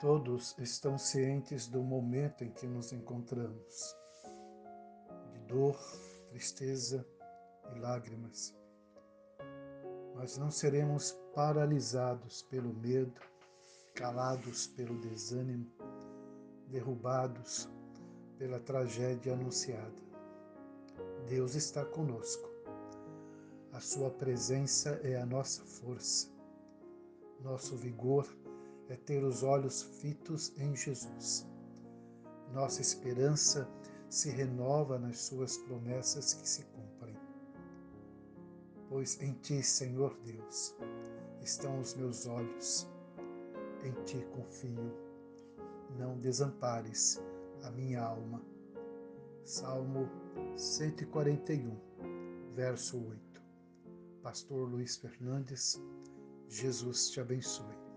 todos estão cientes do momento em que nos encontramos, de dor, tristeza e lágrimas. Mas não seremos paralisados pelo medo, calados pelo desânimo, derrubados pela tragédia anunciada. Deus está conosco. A Sua presença é a nossa força. Nosso vigor é ter os olhos fitos em Jesus. Nossa esperança se renova nas Suas promessas que se cumprem. Pois em Ti, Senhor Deus, estão os meus olhos. Em Ti confio. Não desampares a minha alma. Salmo 141, verso 8. Pastor Luiz Fernandes, Jesus te abençoe.